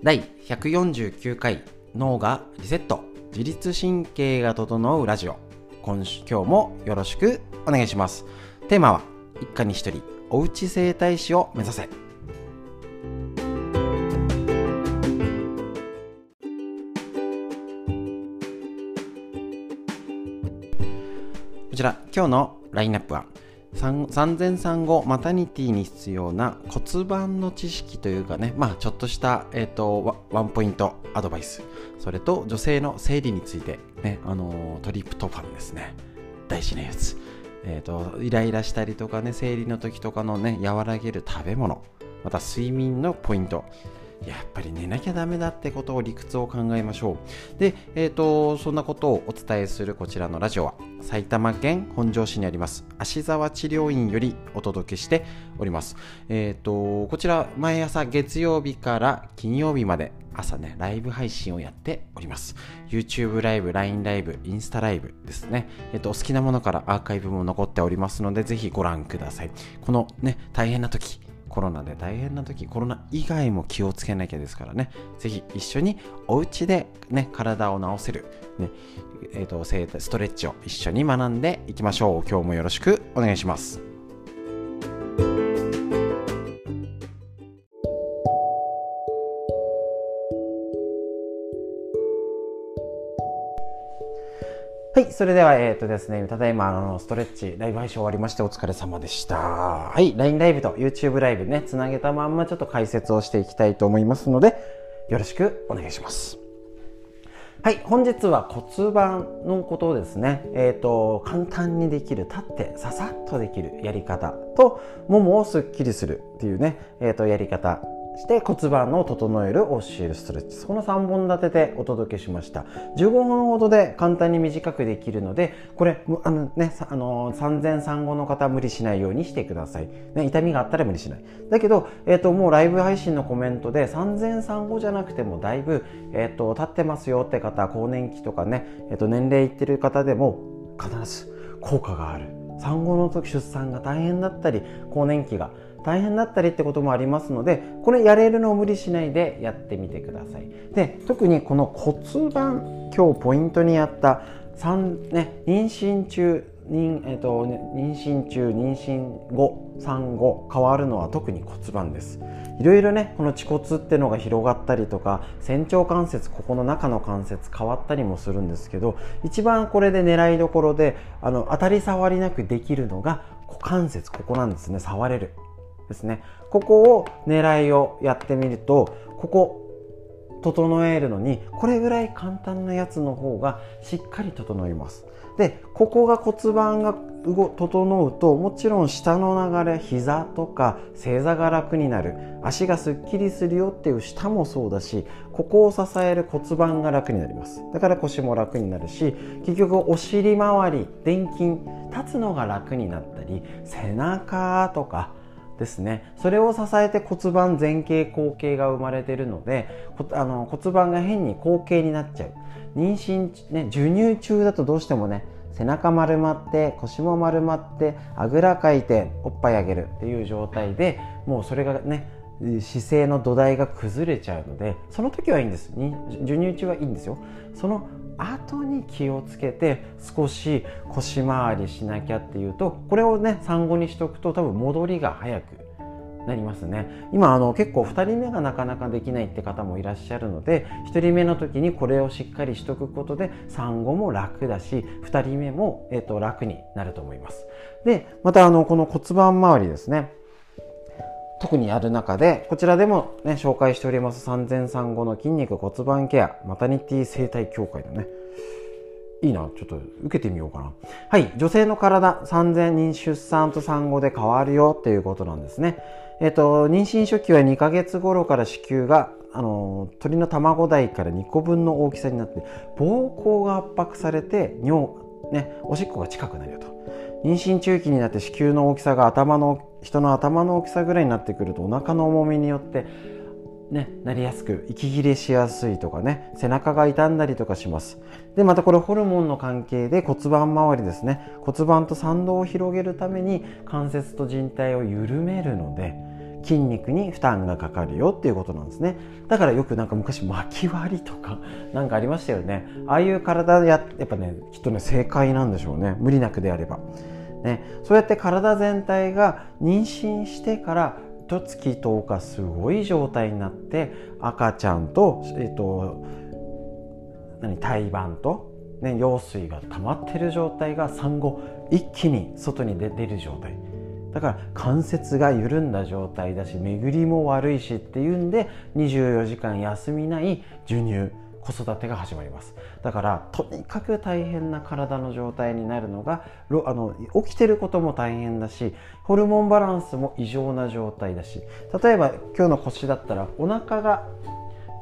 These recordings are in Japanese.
第149回脳がリセット自律神経が整うラジオ。今週今日もよろしくお願いします。テーマは一家に一人おうち整体師を目指せ。こちら今日のラインナップは産前産後マタニティに必要な骨盤の知識というかね、まあ、ちょっとした、えーと、ワンポイントアドバイス。それと女性の生理について、ねあのトリプトファンですね大事なやつ、えーと、イライラしたりとかね生理の時とかのね和らげる食べ物。また睡眠のポイント。やっぱり寝なきゃダメだってことを理屈を考えましょう。で、えっ、ー、と、そんなことをお伝えするこちらのラジオは、埼玉県本庄市にあります、芦沢治療院よりお届けしております。えっ、ー、と、こちら、毎朝月曜日から金曜日まで、朝ね、ライブ配信をやっております。YouTube ライブ、LINE ライブ、インスタライブですね。えっ、ー、と、お好きなものからアーカイブも残っておりますので、ぜひご覧ください。このね、大変な時、コロナで大変な時コロナ以外も気をつけなきゃですからね。是非一緒にお家でね体を治せる、ねえーと、とストレッチを一緒に学んでいきましょう。今日もよろしくお願いします。はい、それでは、えっ、ー、とですね、ただいま、あの、ストレッチ、ライブ配信終わりまして、お疲れ様でした。はい、LINE ライブと YouTube ライブね、つなげたまんま、ちょっと解説をしていきたいと思いますので、よろしくお願いします。はい、本日は骨盤のことをですね、えっ、ー、と、簡単にできる、立ってささっとできるやり方と、ももをすっきりするっていうね、えっ、ー、と、やり方して骨盤を整える教えるストレッチ。その3本立てでお届けしました。15分ほどで簡単に短くできるのでこれあのねあの産前産後の方無理しないようにしてください、ね、痛みがあったら無理しない。だけど、えーと、もうライブ配信のコメントで産前産後じゃなくてもだいぶ、えーと、立ってますよって方更年期とかね、えーと年齢いってる方でも必ず効果がある。産後の時出産が大変だったり更年期が大変だったりってこともありますのでこれやれるのを無理しないでやってみてください。で特にこの骨盤今日ポイントにあった3、ね、妊娠中妊,、えーと、妊娠中妊娠後産後変わるのは特に骨盤です。いろいろねこの恥骨っていうのが広がったりとか仙腸関節ここの中の関節変わったりもするんですけど一番これで狙いどころであの当たり障りなくできるのが股関節ここなんですね触れる。ですね。ここを狙いをやってみるとここ整えるのにこれぐらい簡単なやつの方がしっかり整います。でここが骨盤が整うともちろん下の流れ膝とか正座が楽になる。足がすっきりするよっていう下もそうだしここを支える骨盤が楽になります。だから腰も楽になるし結局お尻周り臀筋立つのが楽になったり背中とかですね。それを支えて骨盤前傾後傾が生まれてるのであの骨盤が変に後傾になっちゃう。妊娠、ね、授乳中だとどうしてもね背中丸まって腰も丸まってあぐらかいておっぱいあげるっていう状態でもうそれがね姿勢の土台が崩れちゃうのでその時はいいんです。授乳中はいいんですよ。その後に気をつけて少し腰回りしなきゃっていうとこれをね産後にしとくと多分戻りが早くなりますね。今あの結構2人目がなかなかできないって方もいらっしゃるので1人目の時にこれをしっかりしとくことで産後も楽だし2人目も、えー、と楽になると思います。でまたあのこの骨盤周りですね。特にやる中で、こちらでもね、紹介しております産前産後の筋肉骨盤ケア、マタニティ生態協会のね、いいな、ちょっと受けてみようかな。はい、女性の体、産前に出産と産後で変わるよっていうことなんですね。えっ、と、妊娠初期は2ヶ月頃から子宮が、あの、鳥の卵台から2個分の大きさになって、膀胱が圧迫されて、尿、ね、おしっこが近くなるよと。妊娠中期になって子宮の大きさが頭の人の頭の大きさぐらいになってくるとお腹の重みによってね、なりやすく息切れしやすいとかね背中が傷んだりとかします。でまたこれホルモンの関係で骨盤周りですね。骨盤と参道を広げるために関節と靭帯を緩めるので筋肉に負担がかかるよっていうことなんですね。だからよくなんか昔巻き割りとか なんかありましたよね。ああいう体ややっぱねきっとね正解なんでしょうね。無理なくであれば。ね、そうやって体全体が妊娠してから1月10日すごい状態になって赤ちゃんと,、えっと何胎盤と、ね、羊水が溜まってる状態が産後一気に外に出る状態。だから関節が緩んだ状態だし巡りも悪いしっていうんで24時間休みない授乳子育てが始まります。だからとにかく大変な体の状態になるのがあの起きてることも大変だしホルモンバランスも異常な状態だし。例えば今日の腰だったらお腹が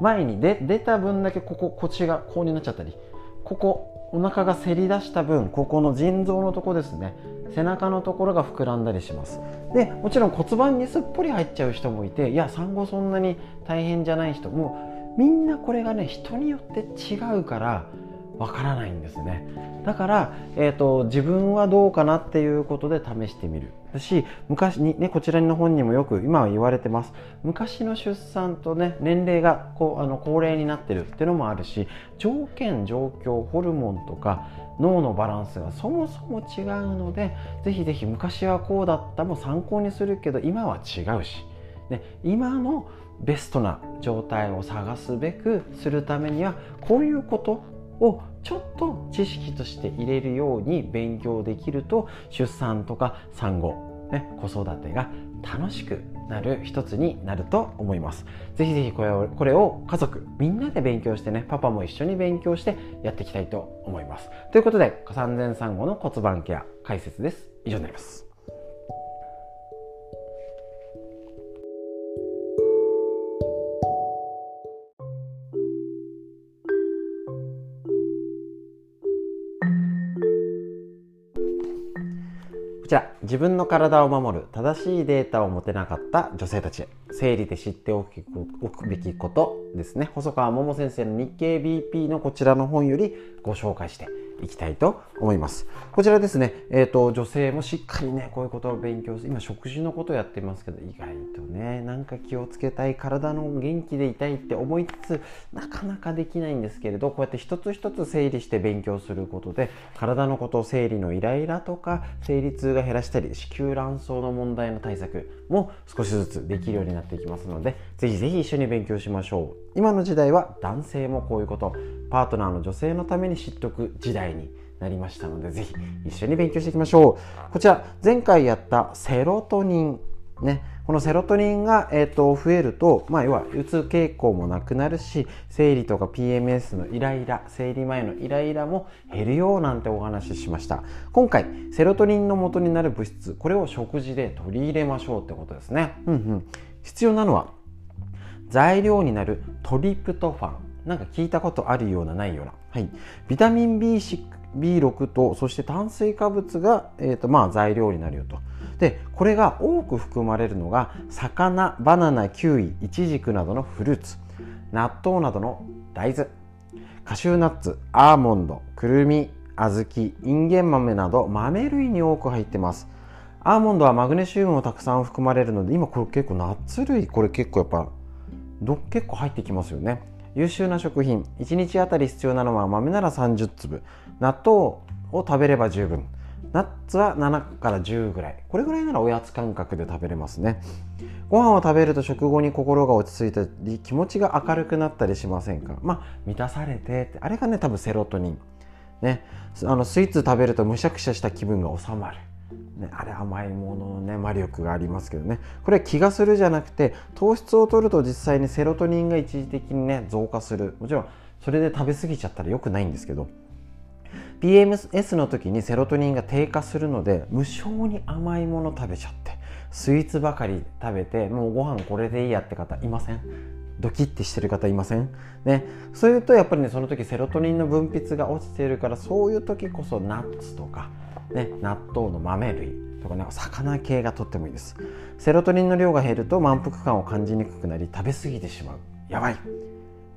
前に出出た分だけここ腰がこうになっちゃったりここお腹がせり出した分ここの腎臓のとこですね。背中のところが膨らんだりします。でもちろん骨盤にすっぽり入っちゃう人もいていや産後そんなに大変じゃない人もみんなこれがね人によって違うからわからないんですね。だから、えーと、自分はどうかなっていうことで試してみる。し昔に、ね、こちらの本にもよく今は言われてます。昔の出産とね年齢がこうあの高齢になってるっていうのもあるし条件状況ホルモンとか脳のバランスがそもそも違うのでぜひぜひ昔はこうだったも参考にするけど今は違うし、ね、今のベストな状態を探すべくするためにはこういうことをちょっと知識として入れるように勉強できると出産とか産後、ね、子育てが楽しくなる一つになると思います。ぜひぜひこれをこれを家族みんなで勉強してねパパも一緒に勉強してやっていきたいと思います。ということで産前産後の骨盤ケア解説です。以上になります。こちら、自分の体を守る正しいデータを持てなかった女性たちへ、生理で知っておくべきことですね。細川桃先生の日経 BP のこちらの本よりご紹介していきたいと思います。こちらですね、えっ、ー、と、女性もしっかりね、こういうことを勉強して、今食事のことをやってますけど、意外とね、なんか気をつけたい、体の元気でいたいって思いつつ、なかなかできないんですけれど、こうやって一つ一つ整理して勉強することで、体のこと、生理のイライラとか、生理痛が減らしたり、子宮卵巣の問題の対策も少しずつできるようになっていきますので、ぜひぜひ一緒に勉強しましょう。今の時代は男性もこういうこと、パートナーの女性のために知っておく時代になりましたので、ぜひ一緒に勉強していきましょう。こちら、前回やったセロトニン。ね、このセロトニンが、えーと、増えると、まあ、要はうつ傾向もなくなるし生理とか PMS のイライラ生理前のイライラも減るよなんてお話ししました今回セロトニンの元になる物質これを食事で取り入れましょうってことですね、うんうん、必要なのは材料になるトリプトファンなんか聞いたことあるようなないような、はい、ビタミン B6, B6 とそして炭水化物が、えーとまあ、材料になるよと。でこれが多く含まれるのが魚バナナキウイイチジクなどのフルーツ。納豆などの大豆。カシューナッツアーモンドくるみ小豆インゲン豆など豆類に多く入ってます。アーモンドはマグネシウムもたくさん含まれるので今これ結構ナッツ類これ結構やっぱど結構入ってきますよね。優秀な食品1日あたり必要なのは豆なら30粒。納豆を食べれば十分。ナッツは7から10ぐらい。これぐらいならおやつ感覚で食べれますね。ご飯を食べると食後に心が落ち着いたり気持ちが明るくなったりしませんか？まあ満たされてって。あれがね多分セロトニン。ね。あのスイーツ食べるとむしゃくしゃした気分が収まる。ね、あれ甘いもののね魔力がありますけどね。これ気がするじゃなくて糖質を取ると実際にセロトニンが一時的にね増加する。もちろんそれで食べ過ぎちゃったら良くないんですけど PMS の時にセロトニンが低下するので無性に甘いもの食べちゃってスイーツばかり食べてもうご飯これでいいやって方いません？ドキッてしてる方いません？ね。そういうとやっぱりねその時セロトニンの分泌が落ちているからそういう時こそナッツとか、ね、納豆の豆類とかね魚系がとってもいいです。セロトニンの量が減ると満腹感を感じにくくなり食べ過ぎてしまう。やばい。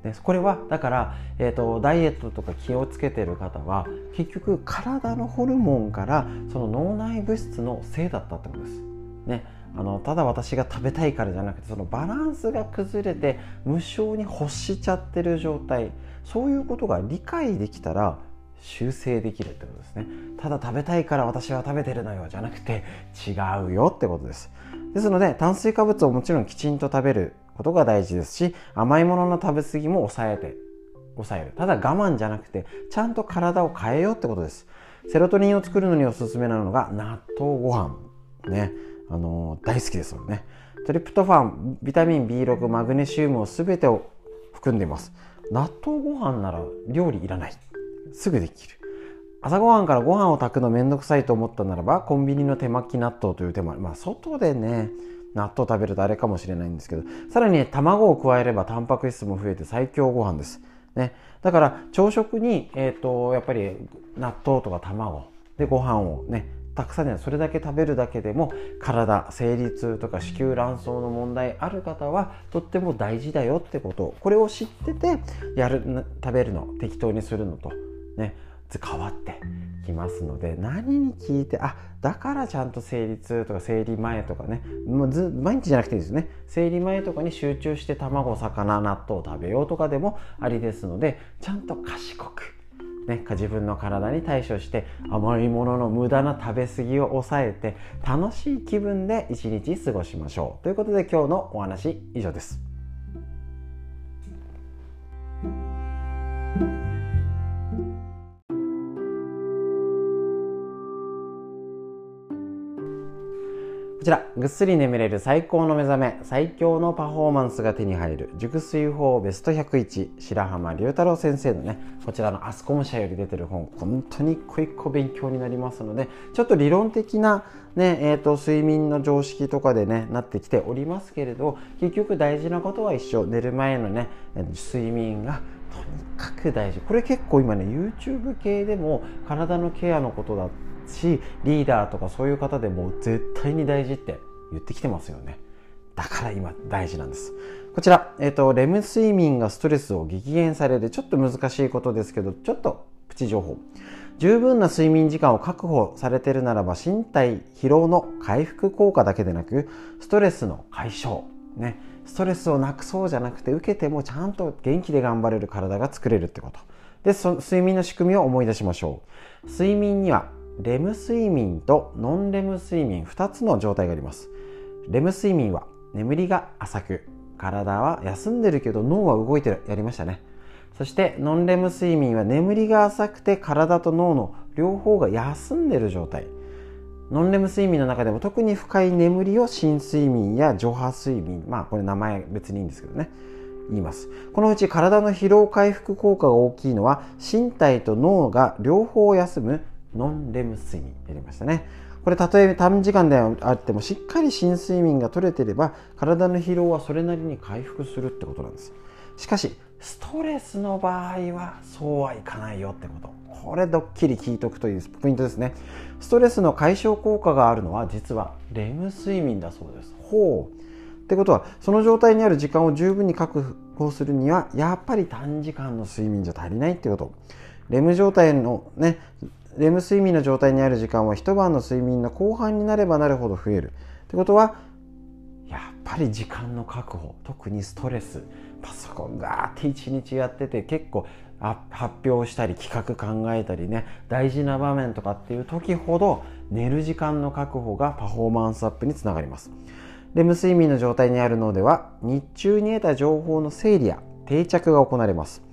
でこれはだから、えーと、ダイエットとか気をつけてる方は結局体のホルモンからその脳内物質のせいだったってことです。ね、あのただ私が食べたいからじゃなくてそのバランスが崩れて無性に欲しちゃってる状態。そういうことが理解できたら修正できるってことですね。ただ食べたいから私は食べてるのよじゃなくて違うよってことです。ですので炭水化物をもちろんきちんと食べることが大事ですし甘いものの食べ過ぎも抑えて抑える。ただ我慢じゃなくてちゃんと体を変えようってことです。セロトニンを作るのにおすすめなのが納豆ご飯。ね。あのー、大好きですもんね。トリプトファンビタミン B6 マグネシウムを全てを含んでいます。納豆ご飯なら料理いらない。すぐできる。朝ごはんからご飯を炊くのめんどくさいと思ったならばコンビニの手巻き納豆という手もまあ外でね納豆食べるとあれかもしれないんですけどさらに、ね、卵を加えればタンパク質も増えて最強ご飯です、ね、だから朝食に、えーと、やっぱり納豆とか卵でご飯をねたくさんねそれだけ食べるだけでも体生理痛とか子宮卵巣の問題ある方はとっても大事だよってこと。これを知っててやる食べるの適当にするのと。ね変わってきますので何に聞いてあだからちゃんと生理痛とか生理前とかねもうず毎日じゃなくていいですね生理前とかに集中して卵魚納豆を食べようとかでもありですのでちゃんと賢くね、自分の体に対処して甘いものの無駄な食べ過ぎを抑えて楽しい気分で一日過ごしましょうということで今日のお話以上です。ちら、ぐっすり眠れる最高の目覚め、最強のパフォーマンスが手に入る、熟睡法ベスト101、白浜龍太郎先生のね、こちらのアスコム社より出てる本、本当に一個一個勉強になりますので、ちょっと理論的なね、えーと、睡眠の常識とかでね、なってきておりますけれど、結局大事なことは一緒。寝る前のね、睡眠がとにかく大事。これ結構今ね、YouTube 系でも体のケアのことだってしリーダーとかそういう方でも絶対に大事って言ってきてますよね。だから今大事なんです。こちら、えっ、ー、と、レム睡眠がストレスを激減されるちょっと難しいことですけどちょっとプチ情報。十分な睡眠時間を確保されているならば身体疲労の回復効果だけでなくストレスの解消ね。ストレスをなくそうじゃなくて受けてもちゃんと元気で頑張れる体が作れるってこと。でそ睡眠の仕組みを思い出しましょう。睡眠にはレム睡眠とノンレム睡眠2つの状態があります。レム睡眠は眠りが浅く体は休んでるけど脳は動いてるやりましたね。そしてノンレム睡眠は眠りが浅くて体と脳の両方が休んでる状態。ノンレム睡眠の中でも特に深い眠りを深睡眠や上波睡眠まあこれ名前別にいいんですけどね言います。このうち体の疲労回復効果が大きいのは身体と脳が両方休むノンレム睡眠やりましたね。これたとえ短時間であってもしっかり深睡眠が取れてれば体の疲労はそれなりに回復するってことなんです。しかしストレスの場合はそうはいかないよってこと。これドッキリ聞いとくというポイントですね。ストレスの解消効果があるのは実はレム睡眠だそうです。ほう。ってことはその状態にある時間を十分に確保するにはやっぱり短時間の睡眠じゃ足りないってこと。レム状態のねレム睡眠の状態にある時間は一晩の睡眠の後半になればなるほど増える。ってことはやっぱり時間の確保特にストレスパソコンガーって一日やってて結構発表したり企画考えたりね大事な場面とかっていう時ほど寝る時間の確保がパフォーマンスアップにつながります。レム睡眠の状態にある脳では日中に得た情報の整理や定着が行われます。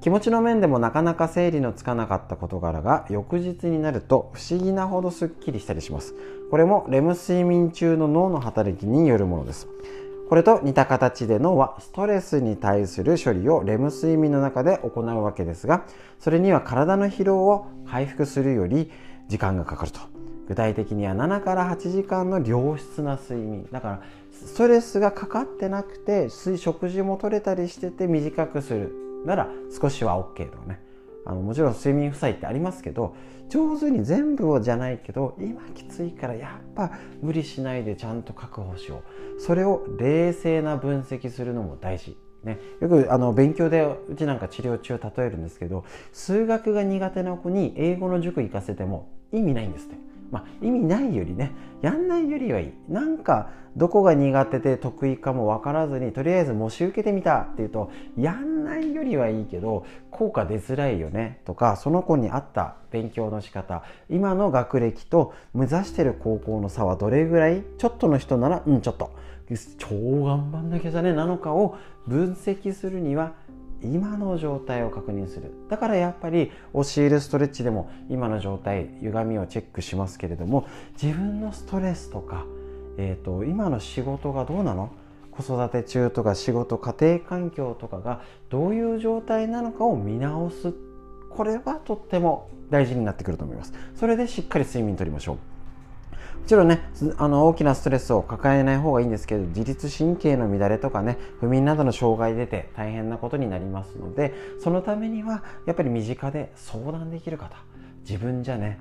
気持ちの面でもなかなか整理のつかなかった事柄が翌日になると不思議なほどすっきりしたりします。これもレム睡眠中の脳の働きによるものです。これと似た形で脳はストレスに対する処理をレム睡眠の中で行うわけですが、それには体の疲労を回復するより時間がかかると。具体的には7から8時間の良質な睡眠。だからストレスがかかってなくて食事も取れたりしてて短くするなら少しは OK とかね。あのもちろん睡眠負債ってありますけど上手に全部をじゃないけど今きついからやっぱ無理しないでちゃんと確保しよう。それを冷静な分析するのも大事ね、よくあの勉強でうちなんか治療中例えるんですけど数学が苦手な子に英語の塾行かせても意味ないんですって。まあ、意味ないよりねやんないよりはいい。なんかどこが苦手で得意かも分からずにとりあえず模試受けてみたっていうとやんないよりはいいけど効果出づらいよねとかその子に合った勉強の仕方今の学歴と目指してる高校の差はどれぐらいちょっとの人ならうんちょっと。超頑張んなきゃじゃねなのかを分析するには今の状態を確認する。だからやっぱり教えるストレッチでも今の状態歪みをチェックしますけれども自分のストレスとか、えーと、今の仕事がどうなの？子育て中とか仕事家庭環境とかがどういう状態なのかを見直す。これはとっても大事になってくると思います。それでしっかり睡眠とりましょう。もちろんねあの大きなストレスを抱えない方がいいんですけど自律神経の乱れとかね不眠などの障害出て大変なことになりますのでそのためにはやっぱり身近で相談できる方自分じゃね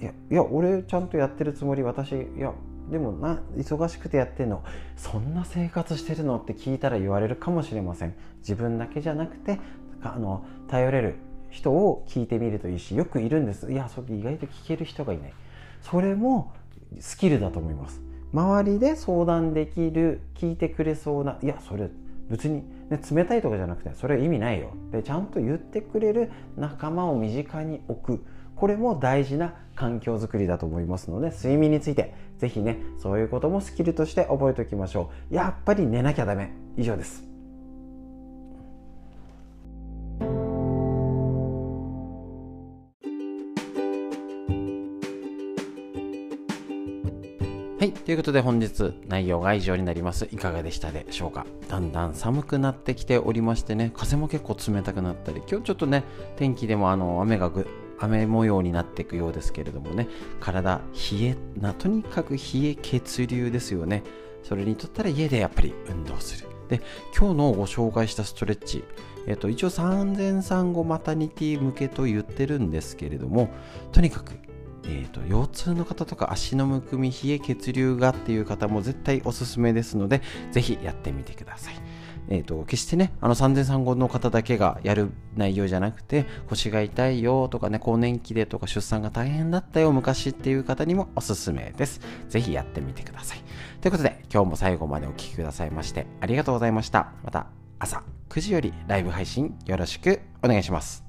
いやいや俺ちゃんとやってるつもり私いやでもな忙しくてやってんのそんな生活してるの？って聞いたら言われるかもしれません。自分だけじゃなくてあの頼れる人を聞いてみるといいしよくいるんです。いやそれ意外と聞ける人がいない。それもスキルだと思います。周りで相談できる聞いてくれそうないやそれ別に、ね、冷たいとかじゃなくてそれは意味ないよ。でちゃんと言ってくれる仲間を身近に置く。これも大事な環境づくりだと思いますので睡眠について是非ねそういうこともスキルとして覚えておきましょう。やっぱり寝なきゃダメ。以上です。はい。ということで本日内容が以上になります。いかがでしたでしょうか？だんだん寒くなってきておりましてね、風も結構冷たくなったり、今日ちょっとね、天気でもあの雨がぐ雨模様になっていくようですけれどもね、体冷えな、とにかく冷え血流ですよね。それにとったら家でやっぱり運動する。で、今日のご紹介したストレッチ、えっと、一応産前産後マタニティ向けと言ってるんですけれども、とにかくえーと、腰痛の方とか足のむくみ冷え血流がっていう方も絶対おすすめですのでぜひやってみてください。えーと、決してねあの産前産後の方だけがやる内容じゃなくて腰が痛いよとかね更年期でとか出産が大変だったよ昔っていう方にもおすすめです。ぜひやってみてください。ということで今日も最後までお聴きくださいましてありがとうございました。また朝9時よりライブ配信よろしくお願いします。